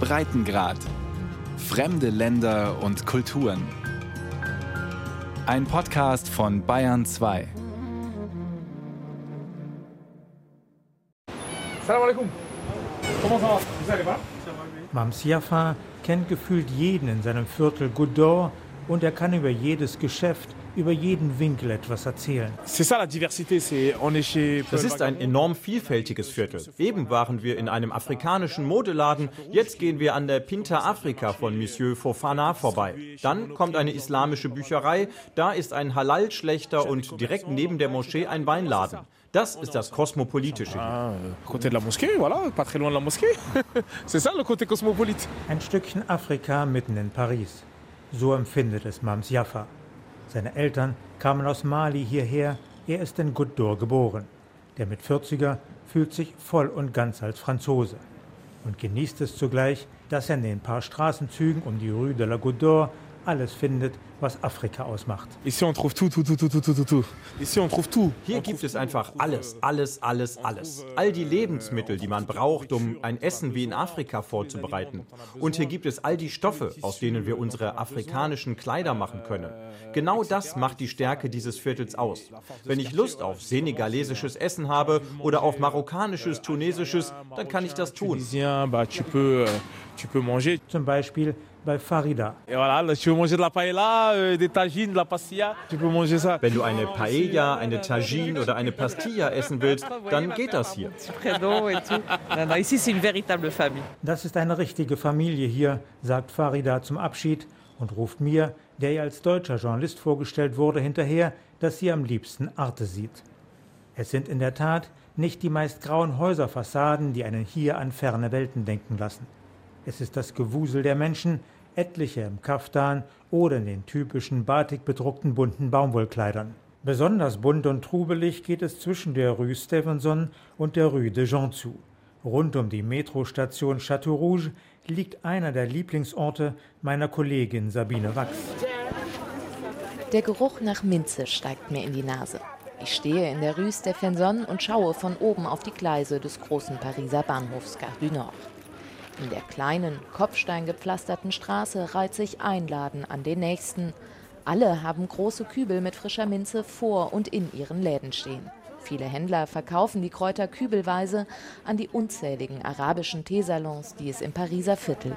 Breitengrad. Fremde Länder und Kulturen. Ein Podcast von Bayern 2. Salam alaikum. Mamsiafa kennt gefühlt jeden in seinem Viertel Goudor und er kann über jedes Geschäft, über jeden Winkel etwas erzählen. Das ist ein enorm vielfältiges Viertel. Eben waren wir in einem afrikanischen Modeladen, jetzt gehen wir an der Pinta Afrika von Monsieur Fofana vorbei. Dann kommt eine islamische Bücherei, da ist ein Halal-Schlechter und direkt neben der Moschee ein Weinladen. Das ist das Kosmopolitische. Ah. Ein Stückchen Afrika mitten in Paris. So empfindet es Mams Jaffa. Seine Eltern kamen aus Mali hierher, er ist in Goudor geboren. Der mit 40er fühlt sich voll und ganz als Franzose und genießt es zugleich, dass er in den paar Straßenzügen um die Rue de la Goudor alles findet, was Afrika ausmacht. Ici on trouve tout, tout, tout, tout, tout, tout, tout, tout. Ici on trouve tout. Hier gibt es einfach alles, alles, alles, alles. All die Lebensmittel, die man braucht, um ein Essen wie in Afrika vorzubereiten. Und hier gibt es all die Stoffe, aus denen wir unsere afrikanischen Kleider machen können. Genau das macht die Stärke dieses Viertels aus. Wenn ich Lust auf senegalesisches Essen habe oder auf marokkanisches, tunesisches, dann kann ich das tun. Tunisien, bah, tu peux, euh, tu peux manger. Zum Beispiel bei Farida. Euh. Wenn du eine Paella, eine Tagine oder eine Pastilla essen willst, dann geht das hier. Das ist eine richtige Familie hier, sagt Farida zum Abschied und ruft mir, der ihr als deutscher Journalist vorgestellt wurde, hinterher, dass sie am liebsten Arte sieht. Es sind in der Tat nicht die meist grauen Häuserfassaden, die einen hier an ferne Welten denken lassen. Es ist das Gewusel der Menschen, etliche im Kaftan oder in den typischen batik bedruckten bunten Baumwollkleidern. Besonders bunt und trubelig geht es zwischen der Rue Stevenson und der Rue de Jean zu. Rund um die Metrostation Château Rouge liegt einer der Lieblingsorte meiner Kollegin Sabine Wachs. Der Geruch nach Minze steigt mir in die Nase. Ich stehe in der Rue Stephenson und schaue von oben auf die Gleise des großen Pariser Bahnhofs Gare du Nord. In der kleinen, kopfsteingepflasterten Straße reiht sich ein Laden an den nächsten. Alle haben große Kübel mit frischer Minze vor und in ihren Läden stehen. Viele Händler verkaufen die Kräuter kübelweise an die unzähligen arabischen Teesalons, die es im Pariser Viertel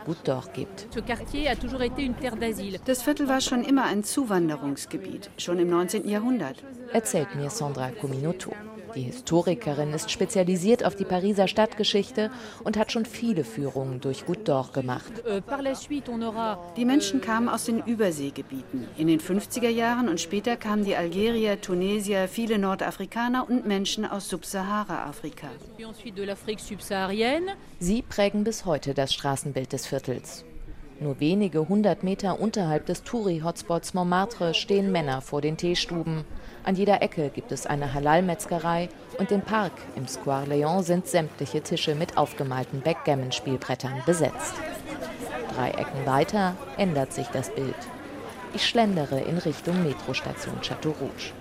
gibt. Une terre d'asile. Das Viertel war schon immer ein Zuwanderungsgebiet, schon im 19. Jahrhundert. erzählt mir Sandra Cominoto. Die Historikerin ist spezialisiert auf die Pariser Stadtgeschichte und hat schon viele Führungen durch Goudor gemacht. Aura Die Menschen kamen aus den Überseegebieten. In den 50er Jahren und später kamen die Algerier, Tunesier, viele Nordafrikaner und Menschen aus Subsahara-Afrika. Sie prägen bis heute das Straßenbild des Viertels. Nur wenige hundert Meter unterhalb des Touri-Hotspots Montmartre stehen Männer vor den Teestuben. An jeder Ecke gibt es eine Halal-Metzgerei und im Park im Square Léon sind sämtliche Tische mit aufgemalten Backgammon-Spielbrettern besetzt. Drei Ecken weiter ändert sich das Bild. Ich schlendere in Richtung Metrostation Château Rouge.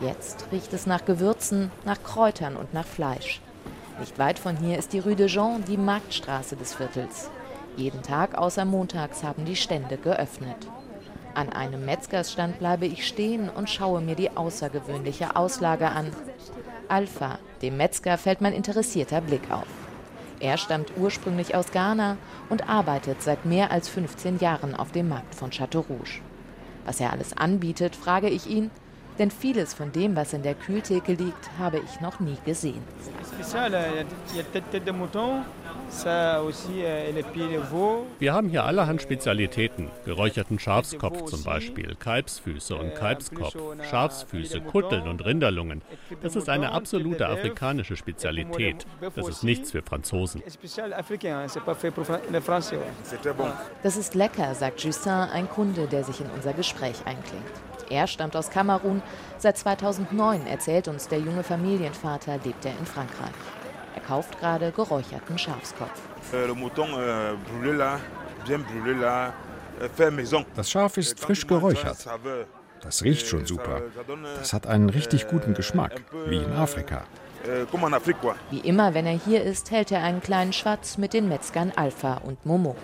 Jetzt riecht es nach Gewürzen, nach Kräutern und nach Fleisch. Nicht weit von hier ist die Rue de Jean, die Marktstraße des Viertels. Jeden Tag außer montags haben die Stände geöffnet. An einem Metzgersstand bleibe ich stehen und schaue mir die außergewöhnliche Auslage an. Alpha, dem Metzger, fällt mein interessierter Blick auf. Er stammt ursprünglich aus Ghana und arbeitet seit mehr als 15 Jahren auf dem Markt von Château Rouge. Was er alles anbietet, frage ich ihn, denn vieles von dem, was in der Kühltheke liegt, habe ich noch nie gesehen. Wir haben hier allerhand Spezialitäten. Geräucherten Schafskopf zum Beispiel, Kalbsfüße und Kalbskopf, Schafsfüße, Kutteln und Rinderlungen. Das ist eine absolute afrikanische Spezialität. Das ist nichts für Franzosen. Das ist lecker, sagt Justin, ein Kunde, der sich in unser Gespräch einklingt. Er stammt aus Kamerun. Seit 2009, erzählt uns der junge Familienvater, lebt er in Frankreich. Er kauft gerade geräucherten Schafskopf. Euh, euh, maison. Das Schaf ist frisch geräuchert. Das riecht schon super. Das hat einen richtig guten Geschmack, wie in Afrika. Comme en Afrique quoi. Wie immer, wenn er hier ist, hält er einen kleinen Schwatz mit den Metzgern Alpha und Momo.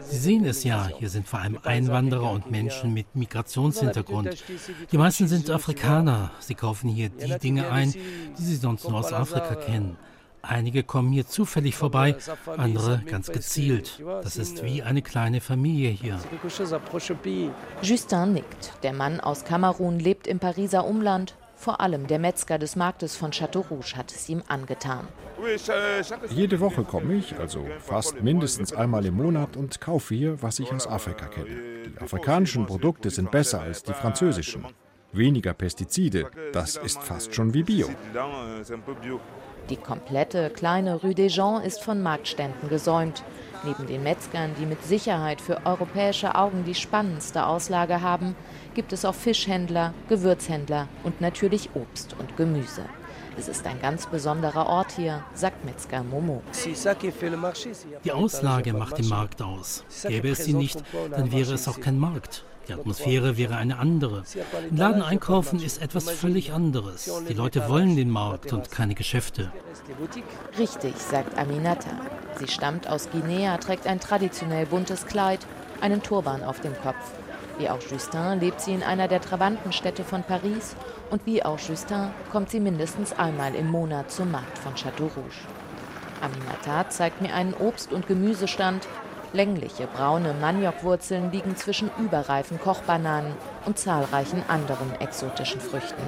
Sie sehen es ja, hier sind vor allem Einwanderer und Menschen mit Migrationshintergrund. Die meisten sind Afrikaner. Sie kaufen hier die Dinge ein, die sie sonst nur aus Afrika kennen. Einige kommen hier zufällig vorbei, andere ganz gezielt. Das ist wie eine kleine Familie hier. Justin nickt. Der Mann aus Kamerun lebt im Pariser Umland. Vor allem der Metzger des Marktes von Château Rouge hat es ihm angetan. Jede Woche komme ich, also fast mindestens einmal im Monat, und kaufe hier, was ich aus Afrika kenne. Die afrikanischen Produkte sind besser als die französischen. Weniger Pestizide, das ist fast schon wie Bio. Die komplette kleine Rue des Jean ist von Marktständen gesäumt. Neben den Metzgern, die mit Sicherheit für europäische Augen die spannendste Auslage haben, gibt es auch Fischhändler, Gewürzhändler und natürlich Obst und Gemüse. Es ist ein ganz besonderer Ort hier, sagt Metzger Momo. Die Auslage macht den Markt aus. Gäbe es sie nicht, dann wäre es auch kein Markt. Die Atmosphäre wäre eine andere. Im Laden einkaufen ist etwas völlig anderes. Die Leute wollen den Markt und keine Geschäfte. Richtig, sagt Aminata. Sie stammt aus Guinea, trägt ein traditionell buntes Kleid, einen Turban auf dem Kopf. Wie auch Justin lebt sie in einer der Trabantenstädte von Paris und wie auch Justin kommt sie mindestens einmal im Monat zum Markt von Château Rouge. Aminata zeigt mir einen Obst- und Gemüsestand. Längliche braune Maniokwurzeln liegen zwischen überreifen Kochbananen und zahlreichen anderen exotischen Früchten.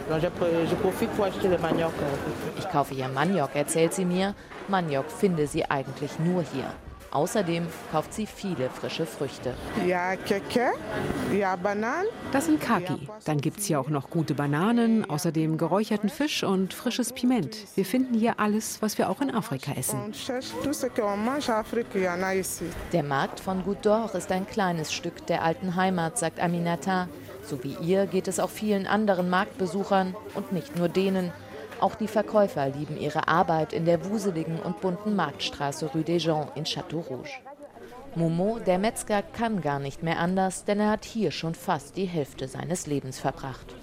Ich kaufe hier Maniok, erzählt sie mir. Maniok finde sie eigentlich nur hier. Außerdem kauft sie viele frische Früchte. Das sind Kaki. Dann gibt es hier auch noch gute Bananen, außerdem geräucherten Fisch und frisches Piment. Wir finden hier alles, was wir auch in Afrika essen. Der Markt von Goutte d'Or ist ein kleines Stück der alten Heimat, sagt Aminata. So wie ihr geht es auch vielen anderen Marktbesuchern und nicht nur denen. Auch die Verkäufer lieben ihre Arbeit in der wuseligen und bunten Marktstraße Rue des Jean in Château Rouge. Momo, der Metzger, kann gar nicht mehr anders, denn er hat hier schon fast die Hälfte seines Lebens verbracht.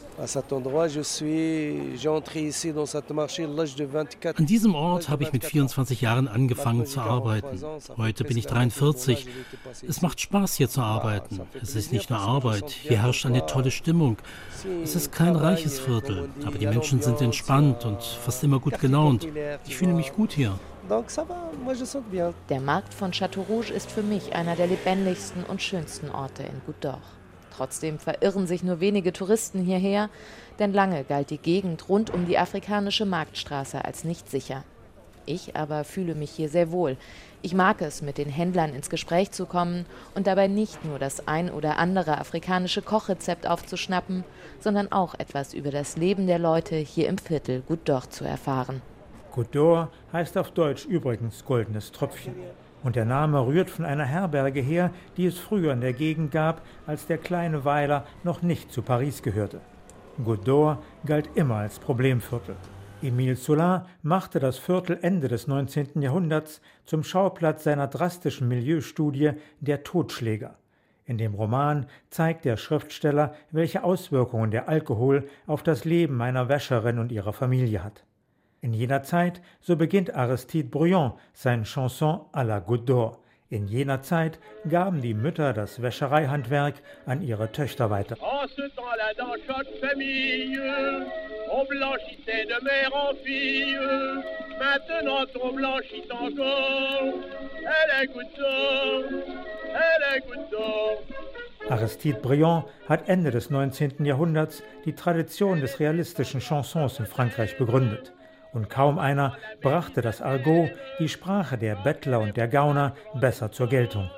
An diesem Ort habe ich mit 24 Jahren angefangen zu arbeiten. Heute bin ich 43. Es macht Spaß hier zu arbeiten. Es ist nicht nur Arbeit, hier herrscht eine tolle Stimmung. Es ist kein reiches Viertel, aber die Menschen sind entspannt und fast immer gut gelaunt. Ich fühle mich gut hier. Der Markt von Château Rouge ist für mich einer der lebendigsten und schönsten Orte in Goutte d'Or. Trotzdem verirren sich nur wenige Touristen hierher, denn lange galt die Gegend rund um die afrikanische Marktstraße als nicht sicher. Ich aber fühle mich hier sehr wohl. Ich mag es, mit den Händlern ins Gespräch zu kommen und dabei nicht nur das ein oder andere afrikanische Kochrezept aufzuschnappen, sondern auch etwas über das Leben der Leute hier im Viertel Goutte d'Or zu erfahren. Goutte d'Or heißt auf Deutsch übrigens goldenes Tröpfchen. Und der Name rührt von einer Herberge her, die es früher in der Gegend gab, als der kleine Weiler noch nicht zu Paris gehörte. D'Or galt immer als Problemviertel. Émile Zola machte das Viertel Ende des 19. Jahrhunderts zum Schauplatz seiner drastischen Milieustudie Der Totschläger. In dem Roman zeigt der Schriftsteller, welche Auswirkungen der Alkohol auf das Leben einer Wäscherin und ihrer Familie hat. In jener Zeit, so beginnt Aristide Bruyon sein Chanson à la Goutte d'Or. In jener Zeit gaben die Mütter das Wäschereihandwerk an ihre Töchter weiter. Aristide Briand hat Ende des 19. Jahrhunderts die Tradition des realistischen Chansons in Frankreich begründet und kaum einer brachte das Argot, die Sprache der Bettler und der Gauner, besser zur Geltung.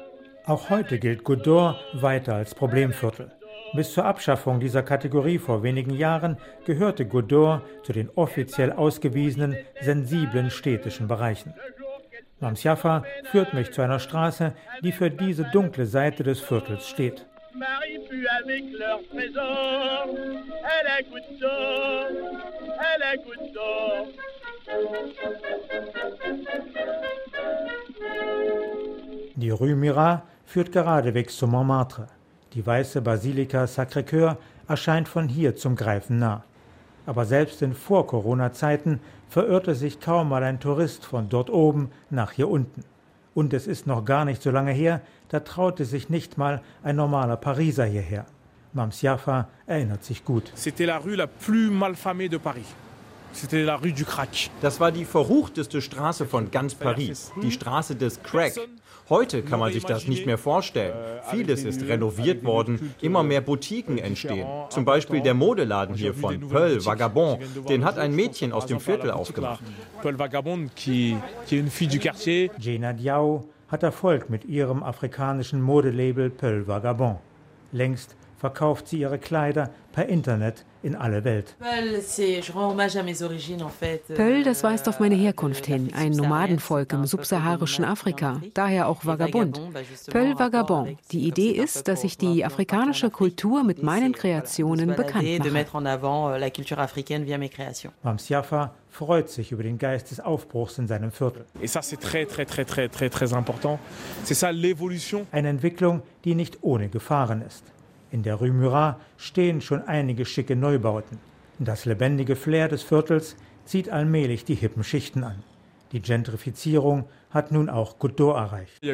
Auch heute gilt Goutte d'Or weiter als Problemviertel. Bis zur Abschaffung dieser Kategorie vor wenigen Jahren gehörte Goutte d'Or zu den offiziell ausgewiesenen sensiblen städtischen Bereichen. Mams Jaffa führt mich zu einer Straße, die für diese dunkle Seite des Viertels steht. Marie fut avec leur trésor. Elle est goutte d'or, elle est goutte d'or. Die Rue Mirat führt geradewegs zu Montmartre. Die weiße Basilika Sacré-Cœur erscheint von hier zum Greifen nah. Aber selbst in Vor-Corona-Zeiten verirrte sich kaum mal ein Tourist von dort oben nach hier unten. Und es ist noch gar nicht so lange her, da traute sich nicht mal ein normaler Pariser hierher. Mams Jaffa erinnert sich gut. C'était la rue la plus malfamée de Paris. C'était la rue du crack. Das war die verruchteste Straße von ganz Paris, die Straße des Crack. Heute kann man sich das nicht mehr vorstellen. Vieles ist renoviert worden, immer mehr Boutiquen entstehen. Zum Beispiel der Modeladen hier von Pearl Vagabond, den hat ein Mädchen aus dem Viertel aufgemacht. Jena Diao hat Erfolg mit ihrem afrikanischen Modelabel Pearl Vagabond. Längst verkauft sie ihre Kleider per Internet in alle Welt. Pöll, das weist auf meine Herkunft hin, ein Nomadenvolk im subsaharischen Afrika, daher auch Vagabund. Pöll Vagabond. Die Idee ist, dass ich die afrikanische Kultur mit meinen Kreationen bekannt mache. Mams Jaffa freut sich über den Geist des Aufbruchs in seinem Viertel. Eine Entwicklung, die nicht ohne Gefahren ist. In der Rue Murat stehen schon einige schicke Neubauten. Das lebendige Flair des Viertels zieht allmählich die hippen Schichten an. Die Gentrifizierung hat nun auch Godot erreicht. Die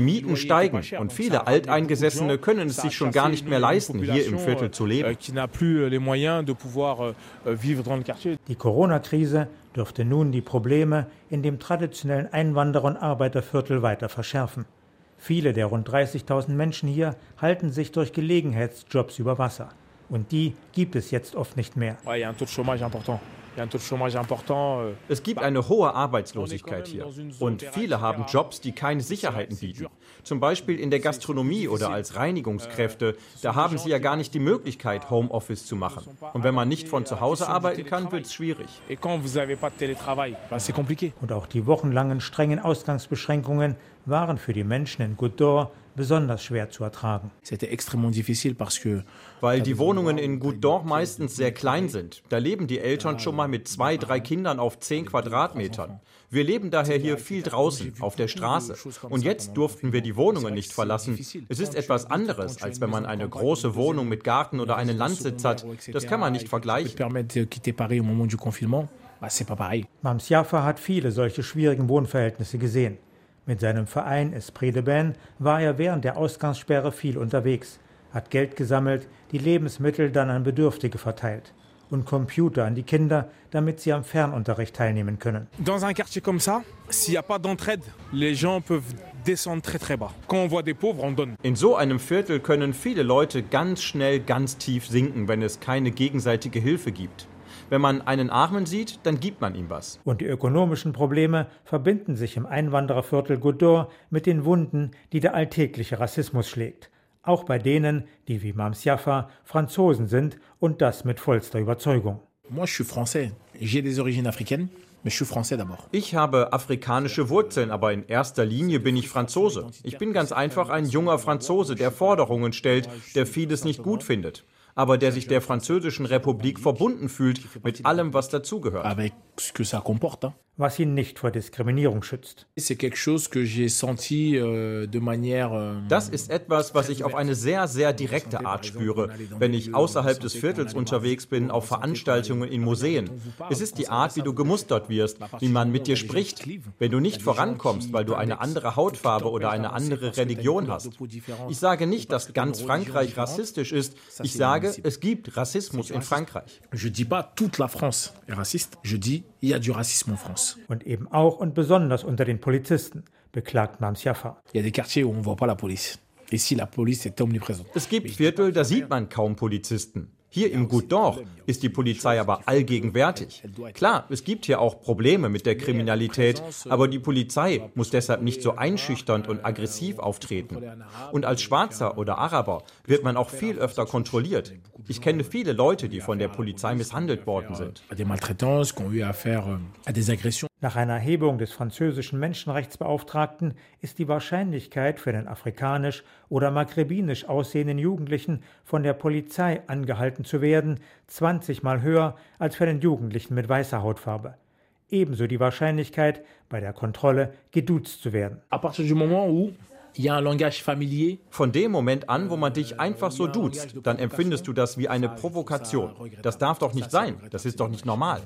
Mieten steigen und viele Alteingesessene können es sich schon gar nicht mehr leisten, hier im Viertel zu leben. Die Corona-Krise dürfte nun die Probleme in dem traditionellen Einwanderer- und Arbeiterviertel weiter verschärfen. Viele der rund 30.000 Menschen hier halten sich durch Gelegenheitsjobs über Wasser. Und die gibt es jetzt oft nicht mehr. Es gibt eine hohe Arbeitslosigkeit hier. Und viele haben Jobs, die keine Sicherheiten bieten. Zum Beispiel in der Gastronomie oder als Reinigungskräfte. Da haben sie ja gar nicht die Möglichkeit, Homeoffice zu machen. Und wenn man nicht von zu Hause arbeiten kann, wird es schwierig. Und auch die wochenlangen strengen Ausgangsbeschränkungen waren für die Menschen in Goutte besonders schwer zu ertragen. Weil die Wohnungen in Goutte meistens sehr klein sind. Da leben die Eltern schon mal mit zwei, drei Kindern auf zehn Quadratmetern. Wir leben daher hier viel draußen, auf der Straße. Und jetzt durften wir die Wohnungen nicht verlassen. Es ist etwas anderes, als wenn man eine große Wohnung mit Garten oder einen Landsitz hat. Das kann man nicht vergleichen. Mams Jaffa hat viele solche schwierigen Wohnverhältnisse gesehen. Mit seinem Verein Esprit de Bain war er während der Ausgangssperre viel unterwegs, hat Geld gesammelt, die Lebensmittel dann an Bedürftige verteilt und Computer an die Kinder, damit sie am Fernunterricht teilnehmen können. Dans un quartier comme ça, s'il n'y a pas d'entraide, les gens peuvent descendre très très bas. Quand on voit des pauvres, on donne. In so einem Viertel können viele Leute ganz schnell ganz tief sinken, wenn es keine gegenseitige Hilfe gibt. Wenn man einen Armen sieht, dann gibt man ihm was. Und die ökonomischen Probleme verbinden sich im Einwandererviertel Godor mit den Wunden, die der alltägliche Rassismus schlägt. Auch bei denen, die wie Mams Jaffa Franzosen sind und das mit vollster Überzeugung. Moi, je suis français. J'ai des origines africaines. Ich habe afrikanische Wurzeln, aber in erster Linie bin ich Franzose. Ich bin ganz einfach ein junger Franzose, der Forderungen stellt, der vieles nicht gut findet aber der sich der Französischen Republik verbunden fühlt mit allem, was dazugehört. Was ihn nicht vor Diskriminierung schützt. Euh, euh, das ist etwas, was ich auf eine sehr, sehr direkte Art spüre, wenn ich außerhalb des Viertels unterwegs bin, auf Veranstaltungen in Museen. Es ist die Art, wie du gemustert wirst, wie man mit dir spricht. Wenn du nicht vorankommst, weil du eine andere Hautfarbe oder eine andere Religion hast. Ich sage nicht, dass ganz Frankreich rassistisch ist. Ich sage, es gibt Rassismus in Frankreich. Je dis pas toute la France est raciste. Je dis, il y a du racisme en France. Und eben auch und besonders unter den Polizisten, beklagt Mams Jaffa. Es gibt Viertel, da sieht man kaum Polizisten. Hier im Goudan ist die Polizei aber allgegenwärtig. Klar, es gibt hier auch Probleme mit der Kriminalität, aber die Polizei muss deshalb nicht so einschüchternd und aggressiv auftreten. Und als Schwarzer oder Araber wird man auch viel öfter kontrolliert. Ich kenne viele Leute, die von der Polizei misshandelt worden sind. Nach einer Erhebung des französischen Menschenrechtsbeauftragten ist die Wahrscheinlichkeit für den afrikanisch oder maghrebinisch aussehenden Jugendlichen von der Polizei angehalten zu werden 20 mal höher als für den Jugendlichen mit weißer Hautfarbe. Ebenso die Wahrscheinlichkeit, bei der Kontrolle geduzt zu werden. Von dem Moment an, wo man dich einfach so duzt, dann empfindest du das wie eine Provokation. Das darf doch nicht sein. Das ist doch nicht normal.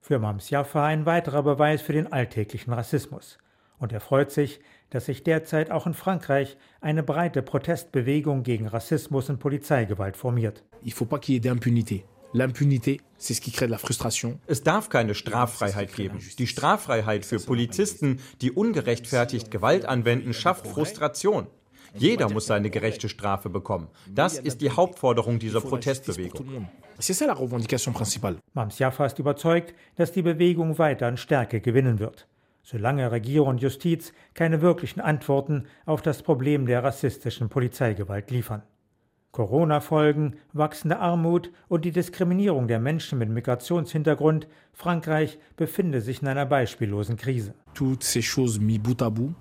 Für Mams Jaffa ein weiterer Beweis für den alltäglichen Rassismus. Und er freut sich, dass sich derzeit auch in Frankreich eine breite Protestbewegung gegen Rassismus und Polizeigewalt formiert. Es darf keine Straffreiheit geben. Die Straffreiheit für Polizisten, die ungerechtfertigt Gewalt anwenden, schafft Frustration. Jeder muss seine gerechte Strafe bekommen. Das ist die Hauptforderung dieser Protestbewegung. Mams Jaffa ist überzeugt, dass die Bewegung weiter an Stärke gewinnen wird solange Regierung und Justiz keine wirklichen Antworten auf das Problem der rassistischen Polizeigewalt liefern. Corona-Folgen, wachsende Armut und die Diskriminierung der Menschen mit Migrationshintergrund, Frankreich befinde sich in einer beispiellosen Krise. Toutes ces choses mis bout à bout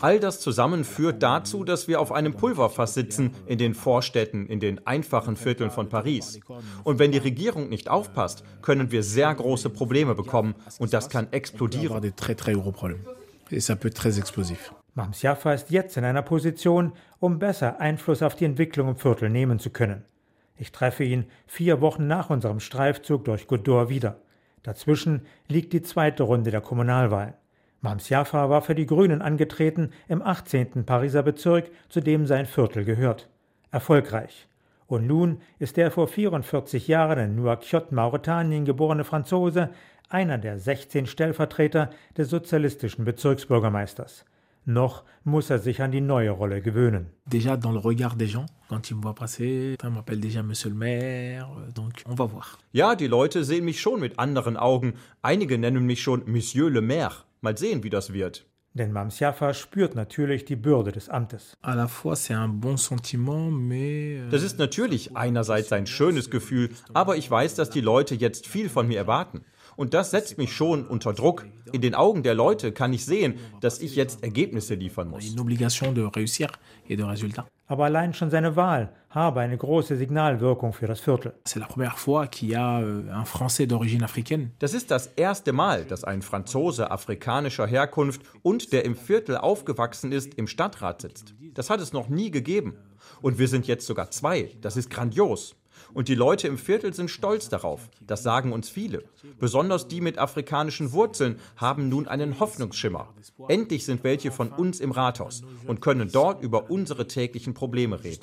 All das zusammen führt dazu, dass wir auf einem Pulverfass sitzen in den Vorstädten, in den einfachen Vierteln von Paris. Und wenn die Regierung nicht aufpasst, können wir sehr große Probleme bekommen und das kann explodieren. Mams Jaffa ist jetzt in einer Position, um besser Einfluss auf die Entwicklung im Viertel nehmen zu können. Ich treffe ihn vier Wochen nach unserem Streifzug durch Godor wieder. Dazwischen liegt die zweite Runde der Kommunalwahlen. Mams war für die Grünen angetreten im 18. Pariser Bezirk, zu dem sein Viertel gehört. Erfolgreich. Und nun ist der vor 44 Jahren in Nouakchott, Mauretanien geborene Franzose einer der 16 Stellvertreter des sozialistischen Bezirksbürgermeisters. Noch muss er sich an die neue Rolle gewöhnen. Déjà dans le regard des gens, quand ils me voient passer, on m'appelle déjà Monsieur le Maire, donc on va voir. Ja, die Leute sehen mich schon mit anderen Augen. Einige nennen mich schon Monsieur le Maire. Mal sehen, wie das wird. Denn Mams Jaffa spürt natürlich die Bürde des Amtes. Euh, das ist natürlich einerseits ein schönes Gefühl, aber ich weiß, dass die Leute jetzt viel von mir erwarten. Und das setzt mich schon unter Druck. In den Augen der Leute kann ich sehen, dass ich jetzt Ergebnisse liefern muss. Aber allein schon seine Wahl habe eine große Signalwirkung für das Viertel. Euh, das ist das erste Mal, dass ein Franzose afrikanischer Herkunft und der im Viertel aufgewachsen ist, im Stadtrat sitzt. Das hat es noch nie gegeben. Und wir sind jetzt sogar zwei. Das ist grandios. Und die Leute im Viertel sind stolz darauf. Das sagen uns viele. Besonders die mit afrikanischen Wurzeln haben nun einen Hoffnungsschimmer. Endlich sind welche von uns im Rathaus und können dort über unsere täglichen Probleme reden.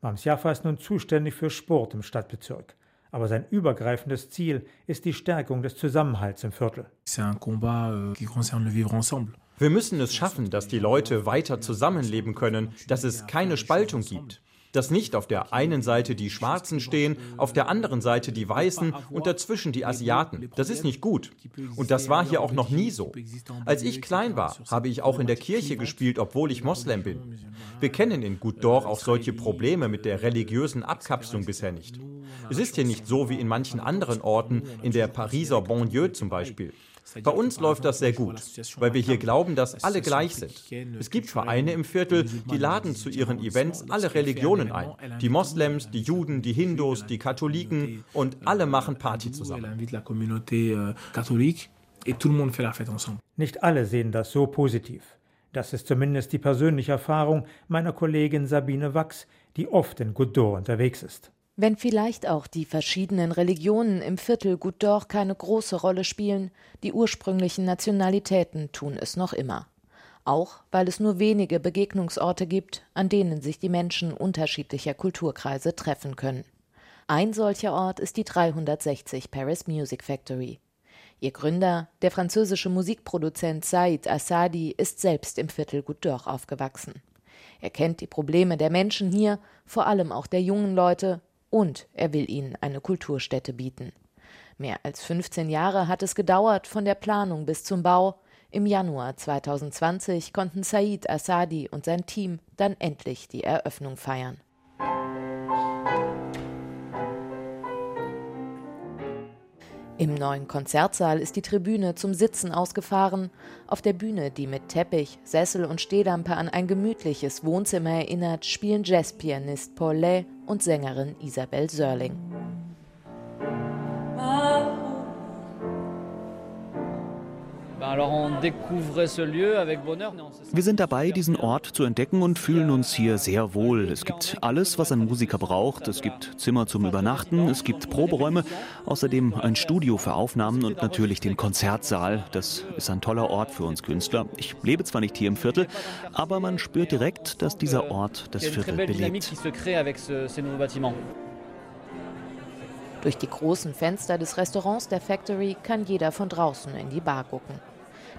Mams Jaffa ist nun zuständig für Sport im Stadtbezirk. Aber sein übergreifendes Ziel ist die Stärkung des Zusammenhalts im Viertel. Wir müssen es schaffen, dass die Leute weiter zusammenleben können, dass es keine Spaltung gibt. Dass nicht auf der einen Seite die Schwarzen stehen, auf der anderen Seite die Weißen und dazwischen die Asiaten. Das ist nicht gut. Und das war hier auch noch nie so. Als ich klein war, habe ich auch in der Kirche gespielt, obwohl ich Moslem bin. Wir kennen in Gouddor auch solche Probleme mit der religiösen Abkapselung bisher nicht. Es ist hier nicht so wie in manchen anderen Orten, in der Pariser Banlieue zum Beispiel. Bei uns läuft das sehr gut, weil wir hier glauben, dass alle gleich sind. Es gibt Vereine im Viertel, die laden zu ihren Events alle Religionen ein. Die Moslems, die Juden, die Hindus, die Katholiken und alle machen Party zusammen. Nicht alle sehen das so positiv. Das ist zumindest die persönliche Erfahrung meiner Kollegin Sabine Wachs, die oft in Godot unterwegs ist. Wenn vielleicht auch die verschiedenen Religionen im Viertel Gouddor keine große Rolle spielen, die ursprünglichen Nationalitäten tun es noch immer. Auch weil es nur wenige Begegnungsorte gibt, an denen sich die Menschen unterschiedlicher Kulturkreise treffen können. Ein solcher Ort ist die 360 Paris Music Factory. Ihr Gründer, der französische Musikproduzent Said Assadi, ist selbst im Viertel Gouddor aufgewachsen. Er kennt die Probleme der Menschen hier, vor allem auch der jungen Leute, und er will ihnen eine Kulturstätte bieten. Mehr als 15 Jahre hat es gedauert von der Planung bis zum Bau. Im Januar 2020 konnten Said Assadi und sein Team dann endlich die Eröffnung feiern. Im neuen Konzertsaal ist die Tribüne zum Sitzen ausgefahren. Auf der Bühne, die mit Teppich, Sessel und Stehlampe an ein gemütliches Wohnzimmer erinnert, spielen Jazzpianist Paul Lay und Sängerin Isabel Sörling. Wir sind dabei, diesen Ort zu entdecken und fühlen uns hier sehr wohl. Es gibt alles, was ein Musiker braucht. Es gibt Zimmer zum Übernachten, es gibt Proberäume, außerdem ein Studio für Aufnahmen und natürlich den Konzertsaal. Das ist ein toller Ort für uns Künstler. Ich lebe zwar nicht hier im Viertel, aber man spürt direkt, dass dieser Ort das Viertel belebt. Durch die großen Fenster des Restaurants der Factory kann jeder von draußen in die Bar gucken.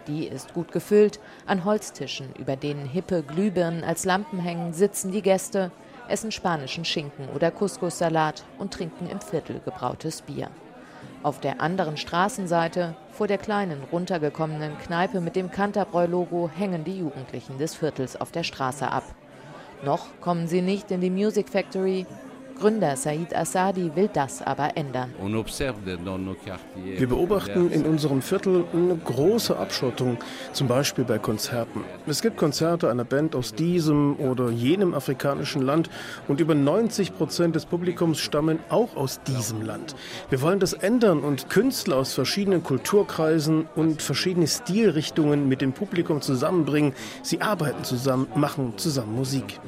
Die ist gut gefüllt. An Holztischen, über denen hippe Glühbirnen als Lampen hängen, sitzen die Gäste, essen spanischen Schinken oder Couscous-Salat und trinken im Viertel gebrautes Bier. Auf der anderen Straßenseite, vor der kleinen, runtergekommenen Kneipe mit dem Canterbräu-Logo, hängen die Jugendlichen des Viertels auf der Straße ab. Noch kommen sie nicht in die Music Factory, Gründer Said Assadi will das aber ändern. Wir beobachten in unserem Viertel eine große Abschottung, zum Beispiel bei Konzerten. Es gibt Konzerte einer Band aus diesem oder jenem afrikanischen Land und über 90 Prozent des Publikums stammen auch aus diesem Land. Wir wollen das ändern und Künstler aus verschiedenen Kulturkreisen und verschiedene Stilrichtungen mit dem Publikum zusammenbringen. Sie arbeiten zusammen, machen zusammen Musik.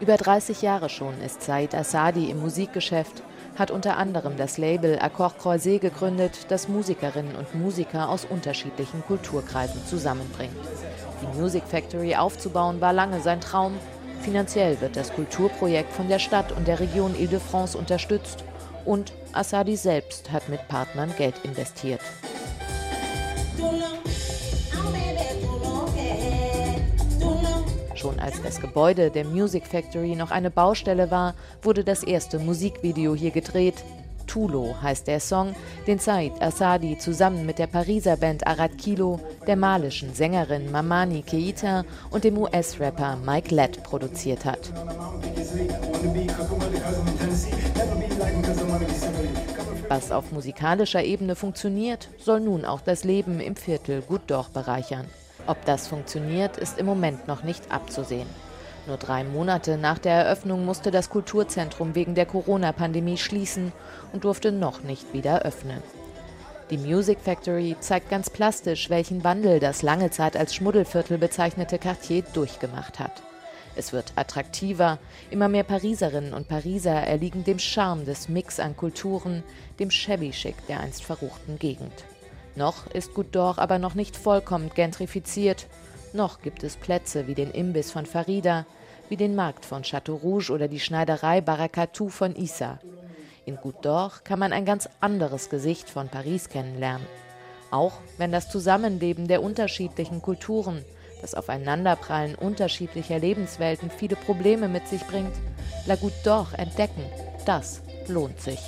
Über 30 Jahre schon ist Said Assadi im Musikgeschäft, hat unter anderem das Label Accord Croisé gegründet, das Musikerinnen und Musiker aus unterschiedlichen Kulturkreisen zusammenbringt. Die Music Factory aufzubauen war lange sein Traum. Finanziell wird das Kulturprojekt von der Stadt und der Region Ile-de-France unterstützt und Assadi selbst hat mit Partnern Geld investiert. Schon als das Gebäude der Music Factory noch eine Baustelle war, wurde das erste Musikvideo hier gedreht. Tulo heißt der Song, den Said Assadi zusammen mit der Pariser Band Arad Kilo, der malischen Sängerin Mamani Keita und dem US-Rapper Mike Lett produziert hat. Was auf musikalischer Ebene funktioniert, soll nun auch das Leben im Viertel Goutte bereichern. Ob das funktioniert, ist im Moment noch nicht abzusehen. Nur drei Monate nach der Eröffnung musste das Kulturzentrum wegen der Corona-Pandemie schließen und durfte noch nicht wieder öffnen. Die Music Factory zeigt ganz plastisch, welchen Wandel das lange Zeit als Schmuddelviertel bezeichnete Quartier durchgemacht hat. Es wird attraktiver, immer mehr Pariserinnen und Pariser erliegen dem Charme des Mix an Kulturen, dem Shabby-Chic der einst verruchten Gegend. Noch ist Goutte aber noch nicht vollkommen gentrifiziert. Noch gibt es Plätze wie den Imbiss von Farida, wie den Markt von Château Rouge oder die Schneiderei Barakatou von Issa. In Goutte kann man ein ganz anderes Gesicht von Paris kennenlernen. Auch wenn das Zusammenleben der unterschiedlichen Kulturen, das Aufeinanderprallen unterschiedlicher Lebenswelten viele Probleme mit sich bringt, La Goutte d'Or entdecken, das lohnt sich.